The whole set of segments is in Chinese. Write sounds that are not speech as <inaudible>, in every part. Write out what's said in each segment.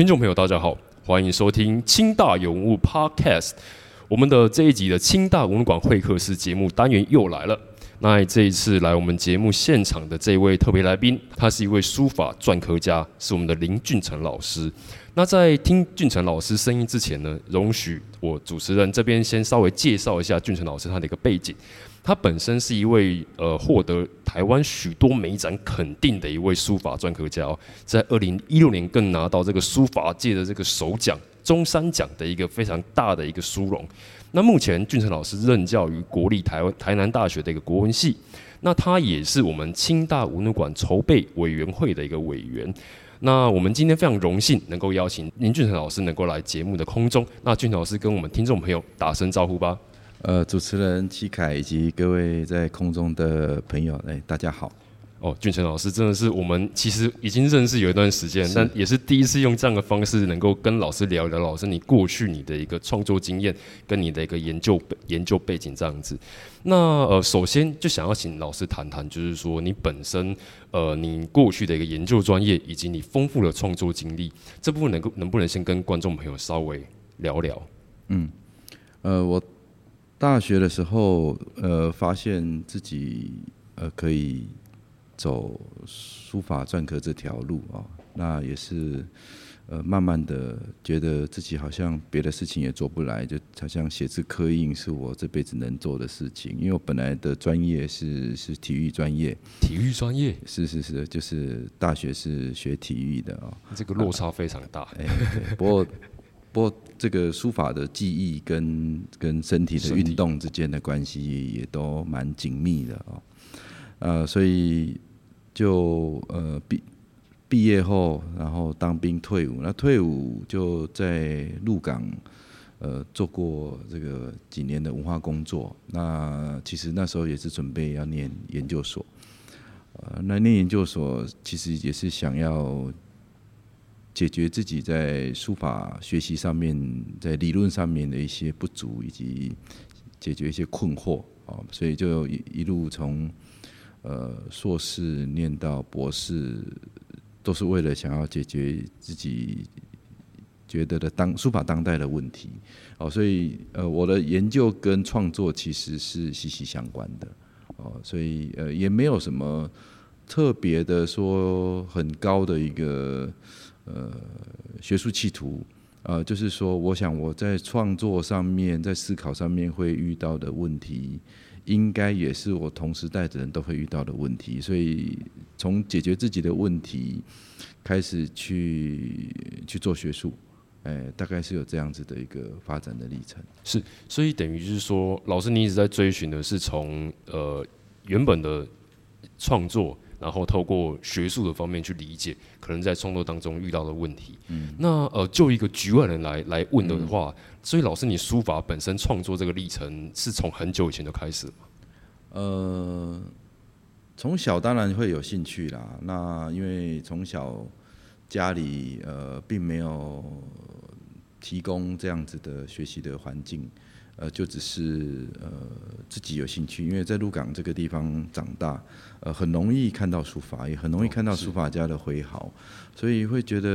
听众朋友，大家好，欢迎收听清大有物 Podcast。我们的这一集的清大文管会客室节目单元又来了。那这一次来我们节目现场的这位特别来宾，他是一位书法篆刻家，是我们的林俊成老师。那在听俊成老师声音之前呢，容许我主持人这边先稍微介绍一下俊成老师他的一个背景。他本身是一位呃获得台湾许多美展肯定的一位书法篆刻家哦，在二零一六年更拿到这个书法界的这个首奖中山奖的一个非常大的一个殊荣。那目前俊成老师任教于国立台湾台南大学的一个国文系，那他也是我们清大文物馆筹备委员会的一个委员。那我们今天非常荣幸能够邀请林俊成老师能够来节目的空中。那俊成老师跟我们听众朋友打声招呼吧。呃，主持人七凯以及各位在空中的朋友，哎，大家好。哦，俊成老师真的是我们其实已经认识有一段时间，但也是第一次用这样的方式能够跟老师聊一聊。老师，你过去你的一个创作经验跟你的一个研究研究背景这样子。那呃，首先就想要请老师谈谈，就是说你本身呃，你过去的一个研究专业以及你丰富的创作经历，这部分能够能不能先跟观众朋友稍微聊聊？嗯，呃，我。大学的时候，呃，发现自己呃可以走书法篆刻这条路啊，那也是呃慢慢的觉得自己好像别的事情也做不来，就好像写字刻印是我这辈子能做的事情，因为我本来的专业是 <laughs> 是体育专业，体育专业？是是是，就是大学是学体育的啊，这个落差非常大，哎，不过。不过，这个书法的记忆跟跟身体的运动之间的关系也都蛮紧密的哦。呃，所以就呃毕毕业后，然后当兵退伍，那退伍就在鹿港呃做过这个几年的文化工作。那其实那时候也是准备要念研究所，呃，那念研究所其实也是想要。解决自己在书法学习上面、在理论上面的一些不足，以及解决一些困惑啊，所以就一一路从呃硕士念到博士，都是为了想要解决自己觉得的当书法当代的问题哦，所以呃我的研究跟创作其实是息息相关的哦，所以呃也没有什么特别的说很高的一个。呃，学术企图，呃，就是说，我想我在创作上面，在思考上面会遇到的问题，应该也是我同时代的人都会遇到的问题。所以，从解决自己的问题开始去去做学术，哎，大概是有这样子的一个发展的历程。是，所以等于就是说，老师你一直在追寻的是从呃原本的创作。然后透过学术的方面去理解，可能在创作当中遇到的问题。嗯，那呃，就一个局外人来来问的话，所以老师，你书法本身创作这个历程是从很久以前就开始吗？呃，从小当然会有兴趣啦。那因为从小家里呃并没有提供这样子的学习的环境。呃，就只是呃自己有兴趣，因为在鹿港这个地方长大，呃，很容易看到书法，也很容易看到书法家的挥毫，所以会觉得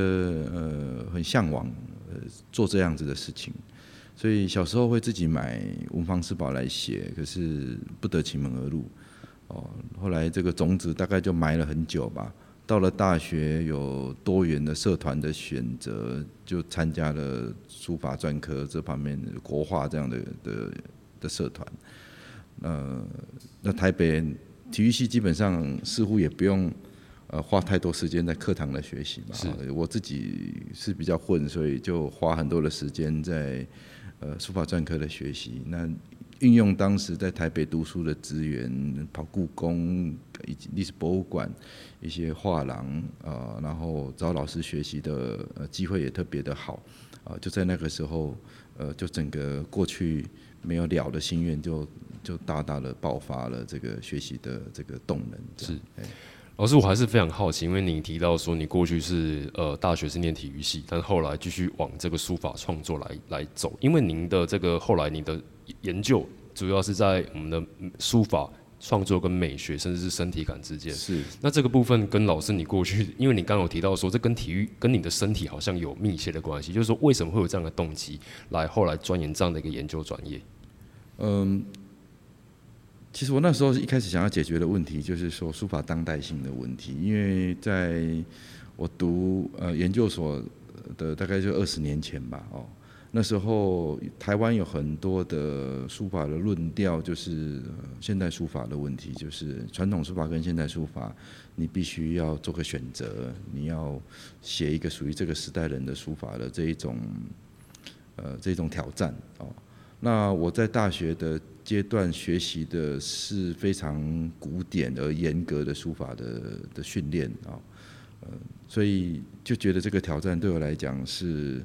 呃很向往呃做这样子的事情，所以小时候会自己买文房四宝来写，可是不得其门而入，哦，后来这个种子大概就埋了很久吧。到了大学，有多元的社团的选择，就参加了书法专科这方面的国画这样的的的社团。呃，那台北体育系基本上似乎也不用呃花太多时间在课堂的学习嘛。是，我自己是比较混，所以就花很多的时间在呃书法专科的学习。那运用当时在台北读书的资源，跑故宫以及历史博物馆一些画廊啊，然后找老师学习的呃机会也特别的好啊，就在那个时候，呃，就整个过去没有了的心愿就就大大的爆发了这个学习的这个动能。是，老师，我还是非常好奇，因为你提到说你过去是呃大学是念体育系，但是后来继续往这个书法创作来来走，因为您的这个后来你的。研究主要是在我们的书法创作跟美学，甚至是身体感之间。是。那这个部分跟老师你过去，<laughs> 因为你刚刚有提到说，这跟体育跟你的身体好像有密切的关系，就是说为什么会有这样的动机来后来钻研这样的一个研究专业？嗯，其实我那时候一开始想要解决的问题，就是说书法当代性的问题，因为在我读呃研究所的大概就二十年前吧，哦。那时候台湾有很多的书法的论调，就是现代书法的问题，就是传统书法跟现代书法，你必须要做个选择，你要写一个属于这个时代人的书法的这一种，呃，这种挑战哦。那我在大学的阶段学习的是非常古典而严格的书法的的训练啊，呃，所以就觉得这个挑战对我来讲是。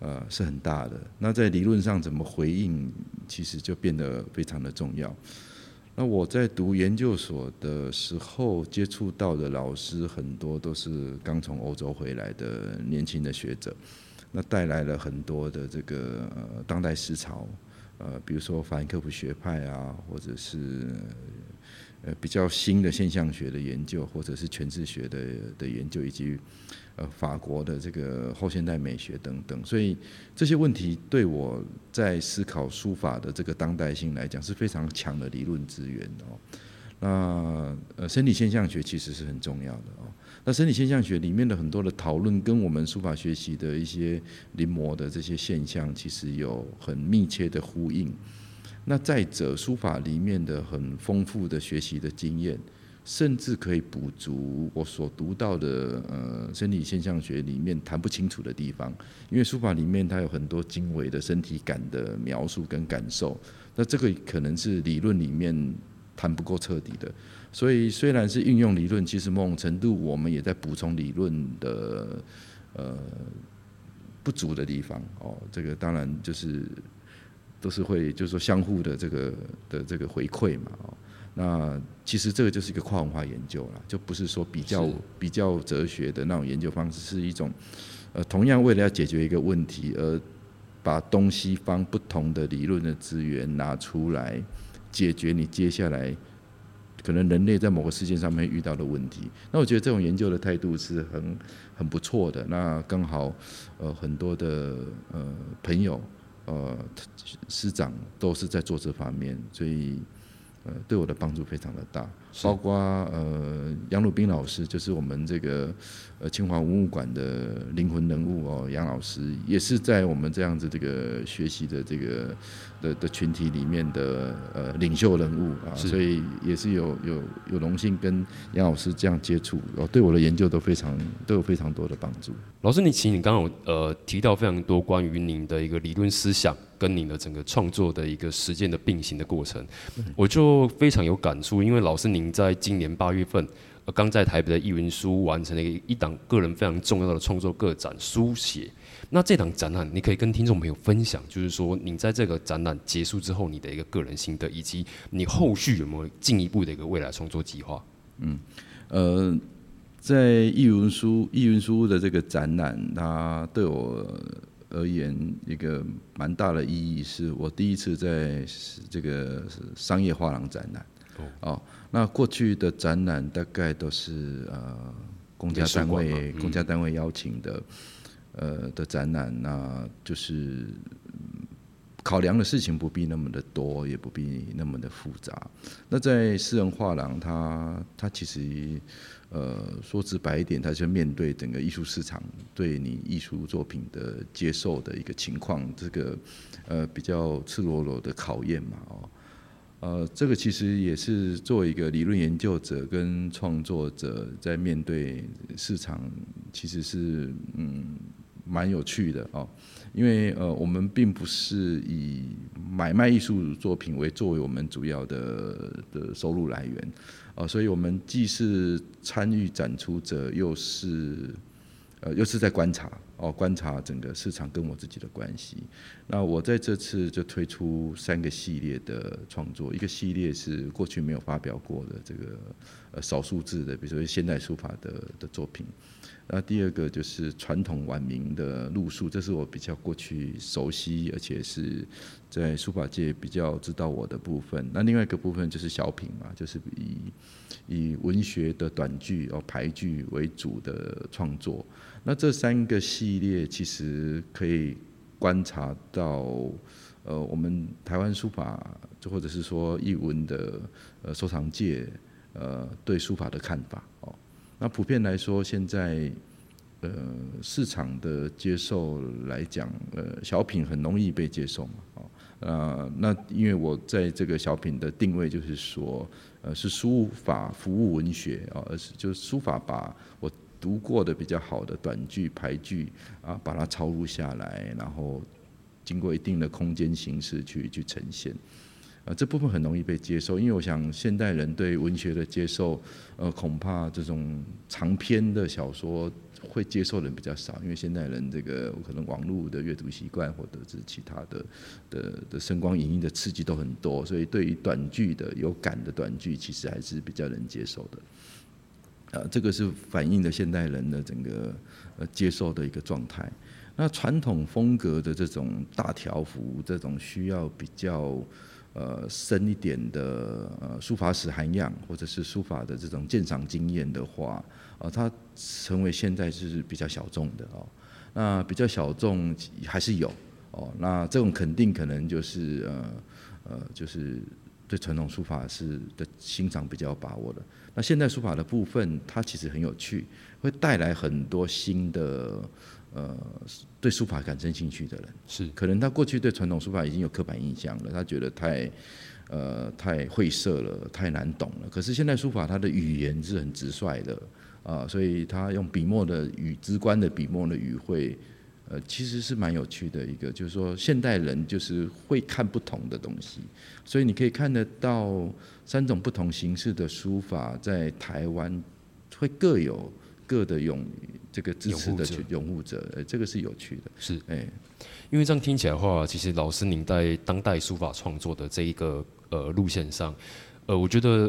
呃，是很大的。那在理论上怎么回应，其实就变得非常的重要。那我在读研究所的时候，接触到的老师很多都是刚从欧洲回来的年轻的学者，那带来了很多的这个当代思潮，呃，比如说法兰克福学派啊，或者是呃比较新的现象学的研究，或者是诠释学的的研究，以及。呃，法国的这个后现代美学等等，所以这些问题对我在思考书法的这个当代性来讲是非常强的理论资源哦。那呃，生理现象学其实是很重要的哦。那生理现象学里面的很多的讨论，跟我们书法学习的一些临摹的这些现象，其实有很密切的呼应。那再者，书法里面的很丰富的学习的经验。甚至可以补足我所读到的呃生理现象学里面谈不清楚的地方，因为书法里面它有很多精微的身体感的描述跟感受，那这个可能是理论里面谈不够彻底的。所以虽然是运用理论，其实某种程度我们也在补充理论的呃不足的地方哦。这个当然就是都是会就是说相互的这个的这个回馈嘛哦。那其实这个就是一个跨文化研究了，就不是说比较比较哲学的那种研究方式，是一种呃，同样为了要解决一个问题而把东西方不同的理论的资源拿出来解决你接下来可能人类在某个事件上面遇到的问题。那我觉得这种研究的态度是很很不错的。那刚好呃很多的呃朋友呃市长都是在做这方面，所以。呃，对我的帮助非常的大，包括呃杨鲁斌老师，就是我们这个呃清华文物馆的灵魂人物哦，杨老师也是在我们这样子这个学习的这个的的群体里面的呃领袖人物啊，所以也是有有有荣幸跟杨老师这样接触，哦，对我的研究都非常都有非常多的帮助。老师，你其实你刚刚有呃提到非常多关于您的一个理论思想。跟你的整个创作的一个实践的并行的过程，我就非常有感触。因为老师您在今年八月份，呃，刚在台北的艺云书完成了一一档个人非常重要的创作个展书写。那这档展览，你可以跟听众朋友分享，就是说你在这个展览结束之后，你的一个个人心得，以及你后续有没有进一步的一个未来创作计划？嗯，呃，在艺云书艺云书的这个展览，它对我。而言，一个蛮大的意义是我第一次在这个商业画廊展览。哦，那过去的展览大概都是呃公家单位、公家单位邀请的，呃的展览，那就是考量的事情不必那么的多，也不必那么的复杂。那在私人画廊，它它其实。呃，说直白一点，他就面对整个艺术市场对你艺术作品的接受的一个情况，这个呃比较赤裸裸的考验嘛，哦，呃，这个其实也是作为一个理论研究者跟创作者在面对市场，其实是嗯蛮有趣的哦，因为呃我们并不是以买卖艺术作品为作为我们主要的的收入来源，啊，所以我们既是参与展出者，又是呃又是在观察。哦，观察整个市场跟我自己的关系。那我在这次就推出三个系列的创作，一个系列是过去没有发表过的这个呃少数字的，比如说现代书法的的作品。那第二个就是传统晚明的路数，这是我比较过去熟悉，而且是在书法界比较知道我的部分。那另外一个部分就是小品嘛，就是以以文学的短句哦排句为主的创作。那这三个系列其实可以观察到，呃，我们台湾书法，就或者是说译文的呃收藏界，呃对书法的看法哦。那普遍来说，现在呃市场的接受来讲，呃小品很容易被接受嘛，哦，呃那因为我在这个小品的定位就是说，呃是书法服务文学啊，而是就是书法把我读过的比较好的短句排句啊，把它抄录下来，然后经过一定的空间形式去去呈现。啊，这部分很容易被接受，因为我想现代人对文学的接受，呃，恐怕这种长篇的小说会接受的人比较少，因为现代人这个可能网络的阅读习惯或者是其他的的的声光影音的刺激都很多，所以对于短剧的有感的短剧，其实还是比较能接受的。呃，这个是反映了现代人的整个呃接受的一个状态。那传统风格的这种大条幅，这种需要比较。呃，深一点的呃书法史涵养，或者是书法的这种鉴赏经验的话，呃，它成为现在是比较小众的哦。那比较小众还是有哦。那这种肯定可能就是呃呃，就是对传统书法是的欣赏比较有把握的。那现代书法的部分，它其实很有趣，会带来很多新的。呃，对书法感生兴趣的人是，可能他过去对传统书法已经有刻板印象了，他觉得太呃太晦涩了，太难懂了。可是现代书法它的语言是很直率的啊，所以他用笔墨的语直观的笔墨的语汇，呃，其实是蛮有趣的一个，就是说现代人就是会看不同的东西，所以你可以看得到三种不同形式的书法在台湾会各有各的拥。这个支持的拥护者，呃，这个是有趣的，是，哎，因为这样听起来的话，其实老师您在当代书法创作的这一个呃路线上，呃，我觉得。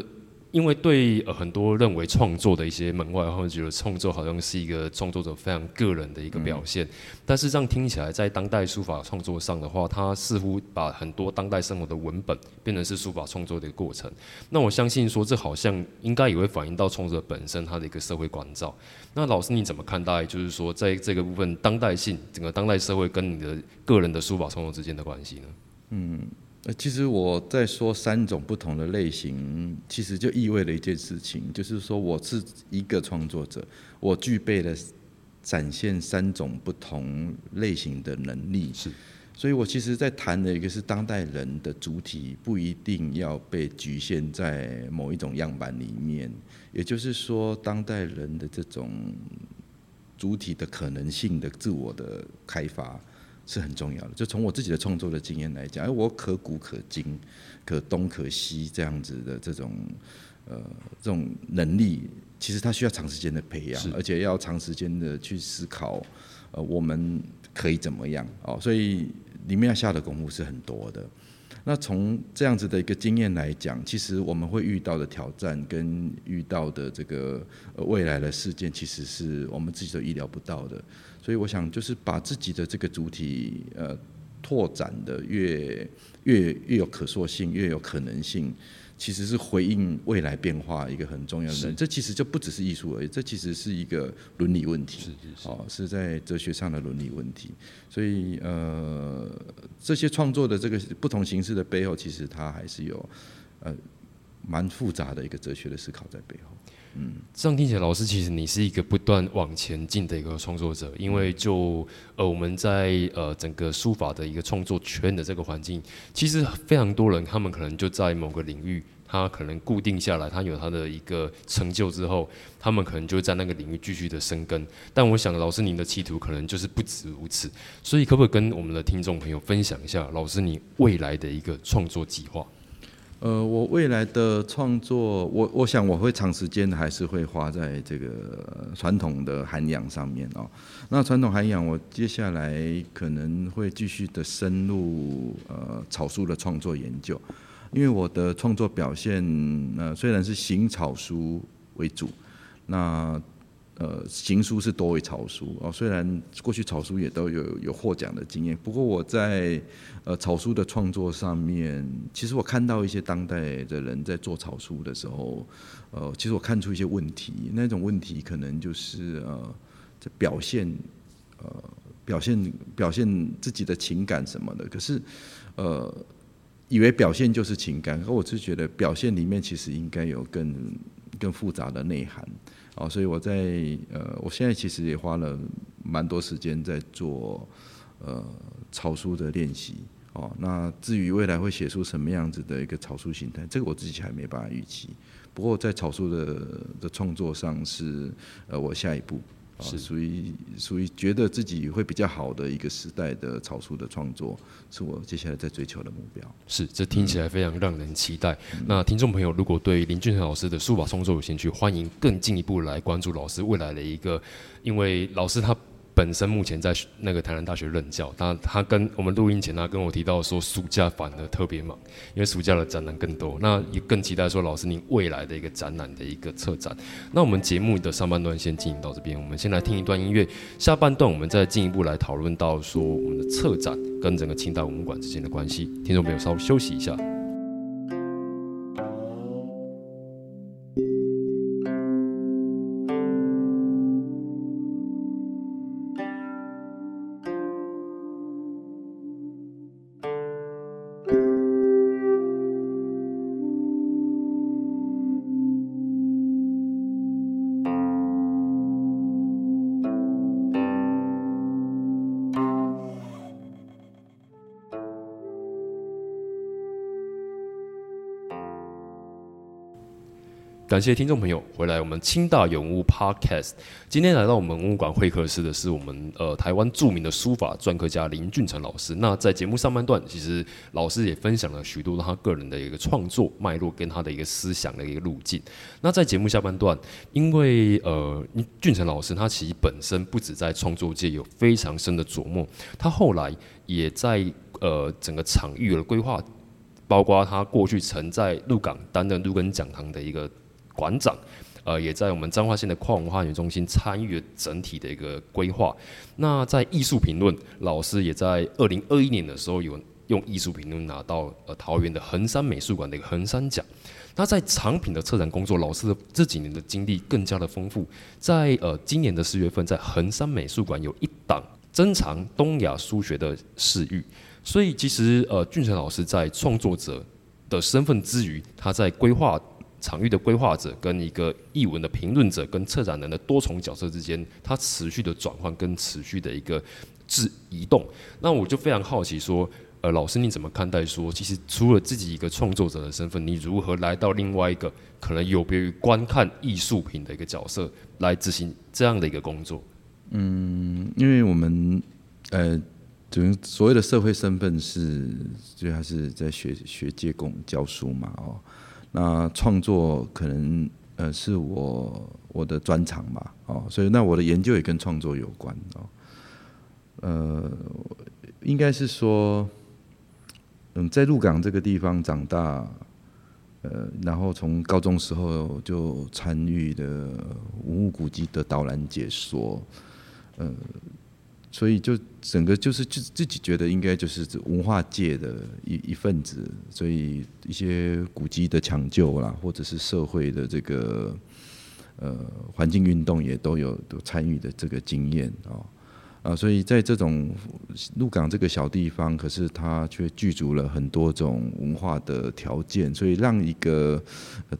因为对呃很多认为创作的一些门外，或者觉得创作好像是一个创作者非常个人的一个表现，但是这样听起来，在当代书法创作上的话，它似乎把很多当代生活的文本变成是书法创作的一个过程。那我相信说，这好像应该也会反映到创作者本身他的一个社会关照。那老师你怎么看待？就是说，在这个部分，当代性整个当代社会跟你的个人的书法创作之间的关系呢？嗯。呃，其实我在说三种不同的类型，其实就意味了一件事情，就是说我是一个创作者，我具备了展现三种不同类型的能力。是，所以我其实在谈的一个是当代人的主体不一定要被局限在某一种样板里面，也就是说，当代人的这种主体的可能性的自我的开发。是很重要的。就从我自己的创作的经验来讲，哎，我可古可今，可东可西这样子的这种呃这种能力，其实它需要长时间的培养，而且要长时间的去思考，呃，我们可以怎么样哦？所以里面要下的功夫是很多的。那从这样子的一个经验来讲，其实我们会遇到的挑战跟遇到的这个未来的事件，其实是我们自己都意料不到的。所以我想，就是把自己的这个主体呃拓展的越越越有可塑性，越有可能性，其实是回应未来变化一个很重要的。这其实就不只是艺术而已，这其实是一个伦理问题，是是是，哦，是在哲学上的伦理问题。所以呃，这些创作的这个不同形式的背后，其实它还是有呃蛮复杂的一个哲学的思考在背后。嗯，这样听起来，老师其实你是一个不断往前进的一个创作者，因为就呃我们在呃整个书法的一个创作圈的这个环境，其实非常多人他们可能就在某个领域。他可能固定下来，他有他的一个成就之后，他们可能就在那个领域继续的生根。但我想，老师您的企图可能就是不止如此，所以可不可以跟我们的听众朋友分享一下，老师你未来的一个创作计划？呃，我未来的创作，我我想我会长时间还是会花在这个传统的涵养上面哦。那传统涵养，我接下来可能会继续的深入呃草书的创作研究，因为我的创作表现呃虽然是行草书为主，那。呃，行书是多为草书哦。虽然过去草书也都有有获奖的经验，不过我在呃草书的创作上面，其实我看到一些当代的人在做草书的时候，呃，其实我看出一些问题。那种问题可能就是呃，在表现呃表现表现自己的情感什么的。可是呃，以为表现就是情感，可我是觉得表现里面其实应该有更更复杂的内涵。哦，所以我在呃，我现在其实也花了蛮多时间在做呃草书的练习。哦，那至于未来会写出什么样子的一个草书形态，这个我自己还没办法预期。不过在草书的的创作上是呃我下一步。是属于属于觉得自己会比较好的一个时代的草书的创作，是我接下来在追求的目标。是，这听起来非常让人期待。那听众朋友，如果对林俊成老师的书法创作有兴趣，欢迎更进一步来关注老师未来的一个，因为老师他。本身目前在那个台南大学任教，他他跟我们录音前，他跟我提到说，暑假反而特别忙，因为暑假的展览更多。那也更期待说，老师您未来的一个展览的一个策展。那我们节目的上半段先进行到这边，我们先来听一段音乐，下半段我们再进一步来讨论到说我们的策展跟整个清代文物馆之间的关系。听众朋友稍微休息一下。感谢听众朋友回来，我们清大永屋 Podcast。今天来到我们文物馆会客室的是我们呃台湾著名的书法篆刻家林俊成老师。那在节目上半段，其实老师也分享了许多他个人的一个创作脉络跟他的一个思想的一个路径。那在节目下半段，因为呃俊成老师他其实本身不止在创作界有非常深的琢磨，他后来也在呃整个场域的规划，包括他过去曾在鹿港担任鹿根讲堂的一个。馆长，呃，也在我们彰化县的跨文化园中心参与了整体的一个规划。那在艺术评论，老师也在二零二一年的时候有用艺术评论拿到呃桃园的衡山美术馆的一个衡山奖。那在藏品的策展工作，老师的这几年的经历更加的丰富。在呃今年的四月份，在衡山美术馆有一档珍藏东亚书学的视域。所以其实呃俊成老师在创作者的身份之余，他在规划。场域的规划者跟一个译文的评论者跟策展人的多重角色之间，它持续的转换跟持续的一个质移动。那我就非常好奇说，呃，老师你怎么看待说，其实除了自己一个创作者的身份，你如何来到另外一个可能有别于观看艺术品的一个角色来执行这样的一个工作？嗯，因为我们呃，等于所谓的社会身份是，就还是在学学界供教书嘛，哦。那创作可能呃是我我的专长吧，哦，所以那我的研究也跟创作有关哦，呃，应该是说，嗯，在鹿港这个地方长大，呃，然后从高中时候就参与的文物古迹的导览解说，呃。所以就整个就是自自己觉得应该就是文化界的一一份子，所以一些古迹的抢救啦，或者是社会的这个呃环境运动也都有都参与的这个经验啊啊，所以在这种鹿港这个小地方，可是它却具足了很多种文化的条件，所以让一个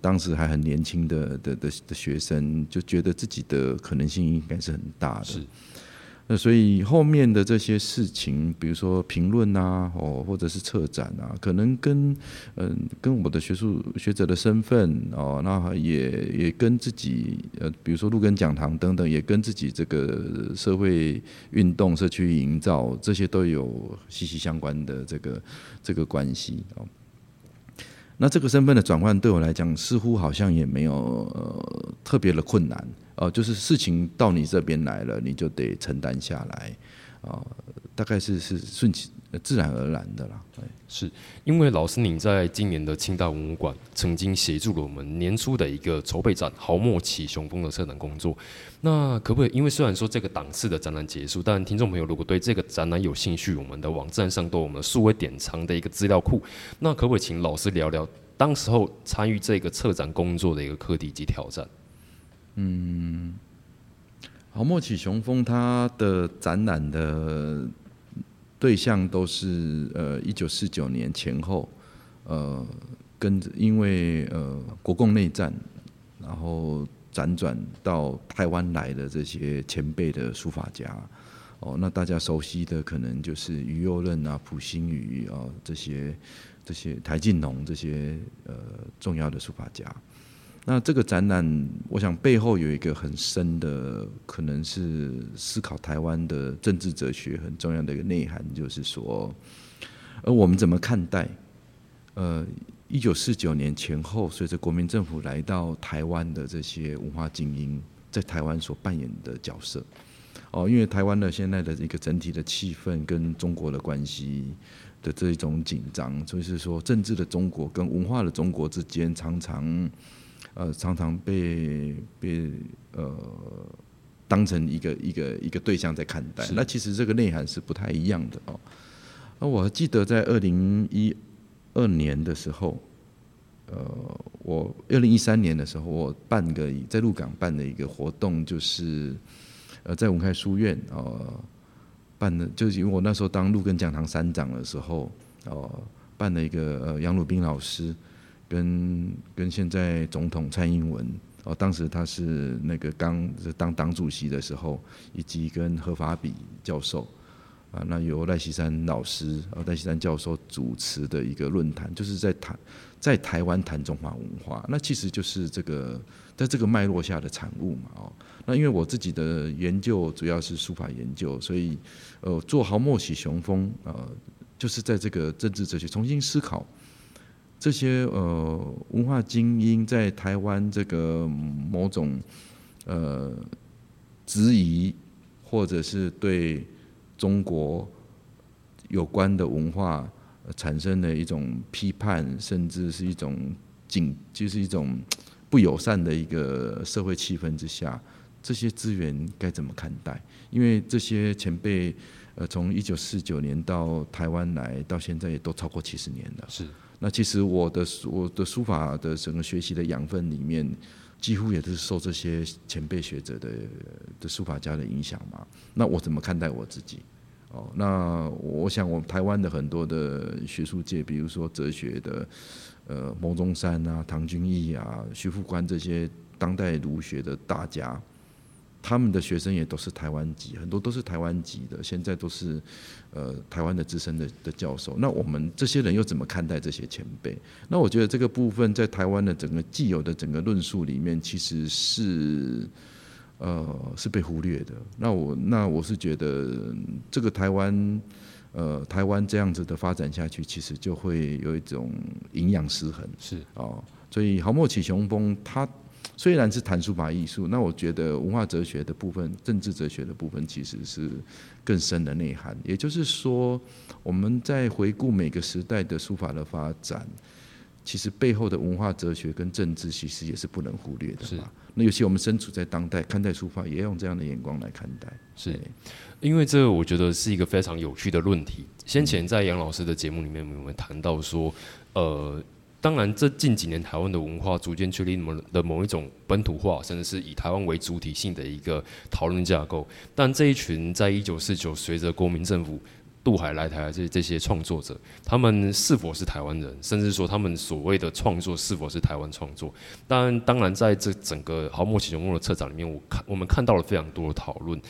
当时还很年轻的的的的学生就觉得自己的可能性应该是很大的。那所以后面的这些事情，比如说评论啊，哦，或者是策展啊，可能跟嗯跟我的学术学者的身份哦，那也也跟自己呃，比如说路根讲堂等等，也跟自己这个社会运动、社区营造这些都有息息相关的这个这个关系哦。那这个身份的转换对我来讲，似乎好像也没有特别的困难。哦，就是事情到你这边来了，你就得承担下来，啊，大概是是顺其自然而然的啦。对，是因为老师您在今年的清大文物馆曾经协助了我们年初的一个筹备展“豪莫起雄风”的策展工作。那可不可以？因为虽然说这个档次的展览结束，但听众朋友如果对这个展览有兴趣，我们的网站上都有我们数位典藏的一个资料库。那可不可以请老师聊聊当时候参与这个策展工作的一个课题及挑战？嗯，好，莫起雄风，它的展览的对象都是呃一九四九年前后，呃，跟因为呃国共内战，然后辗转到台湾来的这些前辈的书法家，哦，那大家熟悉的可能就是于右任啊、普新宇啊这些这些台进农这些呃重要的书法家。那这个展览，我想背后有一个很深的，可能是思考台湾的政治哲学很重要的一个内涵，就是说，而我们怎么看待，呃，一九四九年前后，随着国民政府来到台湾的这些文化精英，在台湾所扮演的角色，哦，因为台湾的现在的一个整体的气氛跟中国的关系的这一种紧张，就是说，政治的中国跟文化的中国之间常常。呃，常常被被呃当成一个一个一个对象在看待，那其实这个内涵是不太一样的哦。那我记得在二零一二年的时候，呃，我二零一三年的时候，我办个在鹿港办的一个活动，就是呃在文开书院呃办的，就是因为我那时候当鹿根讲堂三长的时候，哦办了一个呃杨鲁斌老师。跟跟现在总统蔡英文哦，当时他是那个刚当党主席的时候，以及跟何法比教授啊，那由赖锡山老师啊，赖锡山教授主持的一个论坛，就是在谈在台湾谈中华文化，那其实就是这个在这个脉络下的产物嘛哦。那因为我自己的研究主要是书法研究，所以呃做好墨喜雄风呃，就是在这个政治哲学重新思考。这些呃文化精英在台湾这个某种呃质疑，或者是对中国有关的文化产生的一种批判，甚至是一种警，就是一种不友善的一个社会气氛之下，这些资源该怎么看待？因为这些前辈呃从一九四九年到台湾来，到现在也都超过七十年了。是。那其实我的我的书法的整个学习的养分里面，几乎也是受这些前辈学者的的书法家的影响嘛。那我怎么看待我自己？哦，那我想我们台湾的很多的学术界，比如说哲学的，呃，牟中山啊、唐君毅啊、徐复观这些当代儒学的大家。他们的学生也都是台湾籍，很多都是台湾籍的，现在都是呃台湾的资深的的教授。那我们这些人又怎么看待这些前辈？那我觉得这个部分在台湾的整个既有的整个论述里面，其实是呃是被忽略的。那我那我是觉得这个台湾呃台湾这样子的发展下去，其实就会有一种营养失衡。是哦，所以豪莫起雄风他。虽然是谈书法艺术，那我觉得文化哲学的部分、政治哲学的部分其实是更深的内涵。也就是说，我们在回顾每个时代的书法的发展，其实背后的文化哲学跟政治其实也是不能忽略的。是。那尤其我们身处在当代，看待书法也用这样的眼光来看待。是。因为这个，我觉得是一个非常有趣的论题。先前在杨老师的节目里面，我们谈到说，呃。当然，这近几年台湾的文化逐渐确立某的某一种本土化，甚至是以台湾为主体性的一个讨论架构。但这一群在一九四九随着国民政府渡海来台这这些创作者，他们是否是台湾人，甚至说他们所谓的创作是否是台湾创作？当然，当然在这整个豪莫启雄木的策展里面，我看我们看到了非常多的讨论。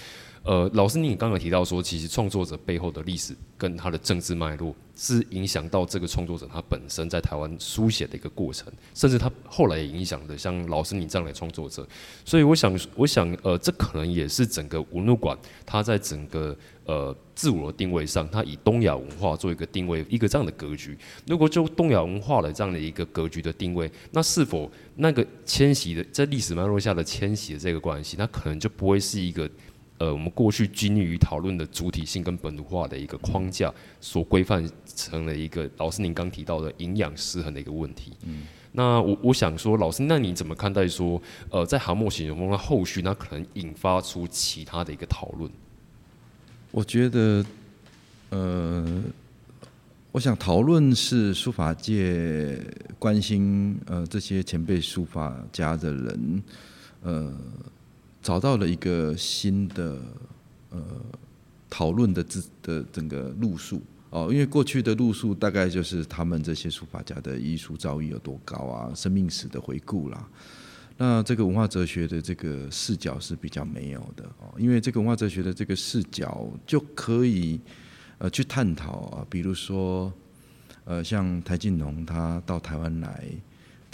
呃，老师，你刚刚提到说，其实创作者背后的历史跟他的政治脉络，是影响到这个创作者他本身在台湾书写的一个过程，甚至他后来也影响的像老师你这样的创作者。所以我想，<laughs> 我想，呃，这可能也是整个文物馆它在整个呃自我的定位上，它以东亚文化做一个定位，一个这样的格局。如果就东亚文化的这样的一个格局的定位，那是否那个迁徙的在历史脉络下的迁徙的这个关系，那可能就不会是一个。呃，我们过去均于讨论的主体性跟本土化的一个框架所规范成了一个老师您刚提到的营养失衡的一个问题。嗯，那我我想说，老师，那你怎么看待说，呃，在航模型中的后续，那可能引发出其他的一个讨论？我觉得，呃，我想讨论是书法界关心呃这些前辈书法家的人，呃。找到了一个新的呃讨论的字的整个路数哦，因为过去的路数大概就是他们这些书法家的艺术造诣有多高啊，生命史的回顾啦。那这个文化哲学的这个视角是比较没有的哦，因为这个文化哲学的这个视角就可以呃去探讨啊，比如说呃像台静农他到台湾来。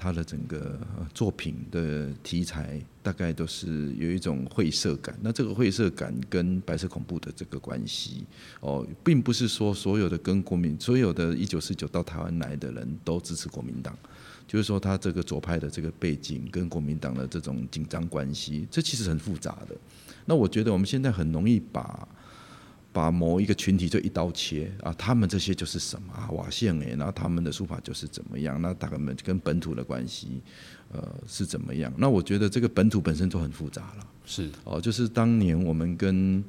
他的整个作品的题材大概都是有一种晦涩感，那这个晦涩感跟白色恐怖的这个关系哦，并不是说所有的跟国民所有的一九四九到台湾来的人都支持国民党，就是说他这个左派的这个背景跟国民党的这种紧张关系，这其实很复杂的。那我觉得我们现在很容易把。把某一个群体就一刀切啊，他们这些就是什么啊，瓦线哎，然后他们的书法就是怎么样，那他们跟本土的关系，呃，是怎么样？那我觉得这个本土本身就很复杂了。是哦，就是当年我们跟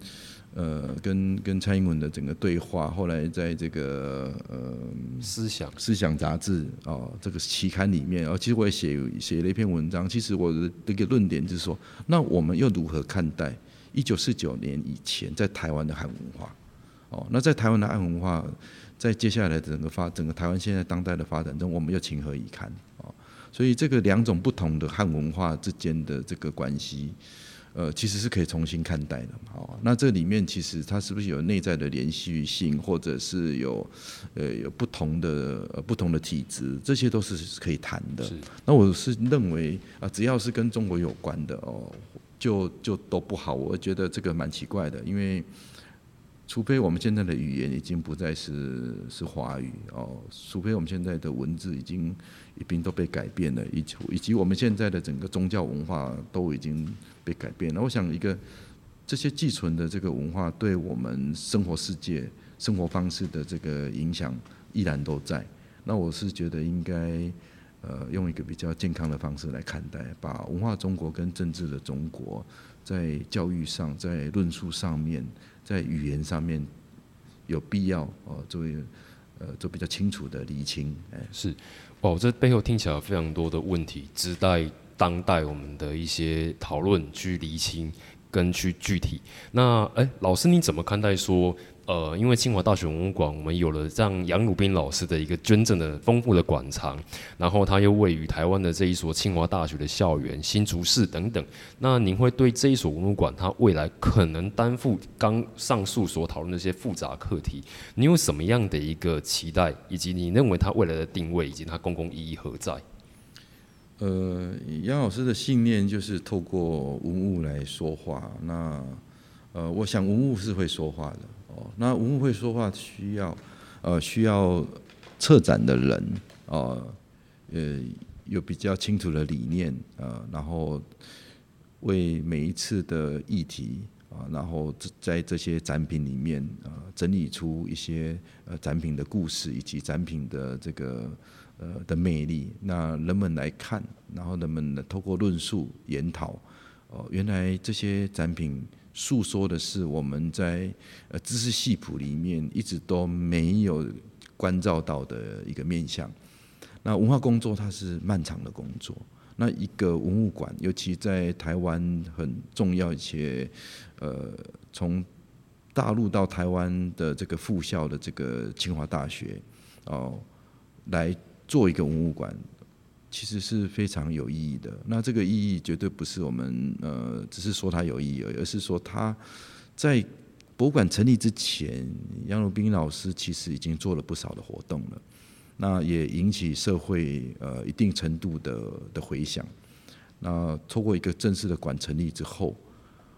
呃跟跟蔡英文的整个对话，后来在这个呃思想思想杂志哦这个期刊里面，哦，其实我也写写了一篇文章，其实我的这个论点就是说，那我们又如何看待？一九四九年以前，在台湾的汉文化，哦，那在台湾的汉文化，在接下来整个发，整个台湾现在当代的发展中，我们又情何以堪？哦，所以这个两种不同的汉文化之间的这个关系，呃，其实是可以重新看待的。哦，那这里面其实它是不是有内在的连续性，或者是有呃有不同的呃不同的体质，这些都是可以谈的。那我是认为啊，只要是跟中国有关的哦。就就都不好，我觉得这个蛮奇怪的，因为除非我们现在的语言已经不再是是华语哦，除非我们现在的文字已经一并都被改变了，以及以及我们现在的整个宗教文化都已经被改变了。我想一个这些寄存的这个文化对我们生活世界、生活方式的这个影响依然都在。那我是觉得应该。呃，用一个比较健康的方式来看待，把文化中国跟政治的中国，在教育上、在论述上面、在语言上面，有必要哦，作为呃，做比较清楚的厘清。哎，是，哦，这背后听起来有非常多的问题，只待当代我们的一些讨论去厘清跟去具体。那，哎，老师你怎么看待说？呃，因为清华大学文物馆，我们有了这样杨鲁斌老师的一个捐赠的丰富的馆藏，然后它又位于台湾的这一所清华大学的校园新竹市等等。那您会对这一所文物馆，它未来可能担负刚上述所讨论那些复杂课题，你有什么样的一个期待，以及你认为它未来的定位以及它公共意义何在？呃，杨老师的信念就是透过文物来说话。那呃，我想文物是会说话的。那文物会说话需要，呃，需要策展的人，呃，呃，有比较清楚的理念，呃，然后为每一次的议题，啊，然后在这些展品里面，呃，整理出一些呃展品的故事以及展品的这个呃的魅力，那人们来看，然后人们呢透过论述研讨，哦，原来这些展品。诉说的是我们在呃知识系谱里面一直都没有关照到的一个面向。那文化工作它是漫长的工作。那一个文物馆，尤其在台湾很重要一些呃从大陆到台湾的这个附校的这个清华大学哦来做一个文物馆。其实是非常有意义的。那这个意义绝对不是我们呃只是说它有意义，而是说它在博物馆成立之前，杨汝斌老师其实已经做了不少的活动了，那也引起社会呃一定程度的的回响。那透过一个正式的馆成立之后，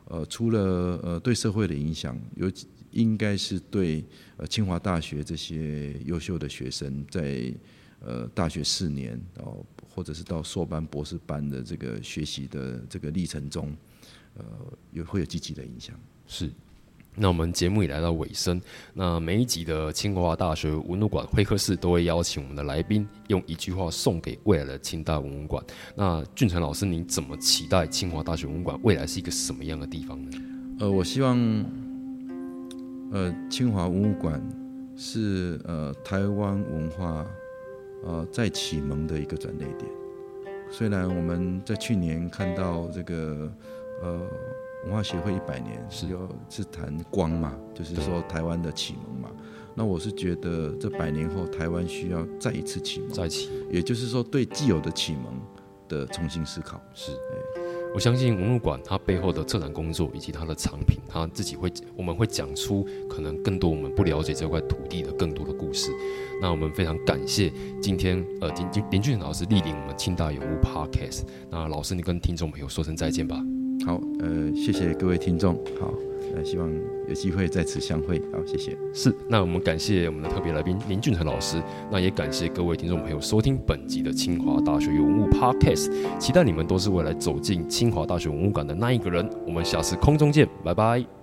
呃，除了呃对社会的影响，有应该是对呃清华大学这些优秀的学生在呃大学四年哦，或者是到硕班、博士班的这个学习的这个历程中，呃，有会有积极的影响。是。那我们节目也来到尾声，那每一集的清华大学文物馆会客室都会邀请我们的来宾用一句话送给未来的清大文物馆。那俊成老师，您怎么期待清华大学文物馆未来是一个什么样的地方呢？呃，我希望，呃，清华文物馆是呃台湾文化呃再启蒙的一个转捩点。虽然我们在去年看到这个呃。文化协会一百年是有是谈光嘛，就是说台湾的启蒙嘛。那我是觉得这百年后台湾需要再一次启蒙，再启，也就是说对既有的启蒙的重新思考。是，我相信文物馆它背后的策展工作以及它的藏品，它自己会我们会讲出可能更多我们不了解这块土地的更多的故事。那我们非常感谢今天呃林林林俊老师莅临我们清大有物 Podcast。那老师你跟听众朋友说声再见吧。好，呃，谢谢各位听众，好，那，希望有机会再次相会，好，谢谢。是，那我们感谢我们的特别来宾林俊成老师，那也感谢各位听众朋友收听本集的清华大学文物 Podcast，期待你们都是未来走进清华大学文物馆的那一个人，我们下次空中见，拜拜。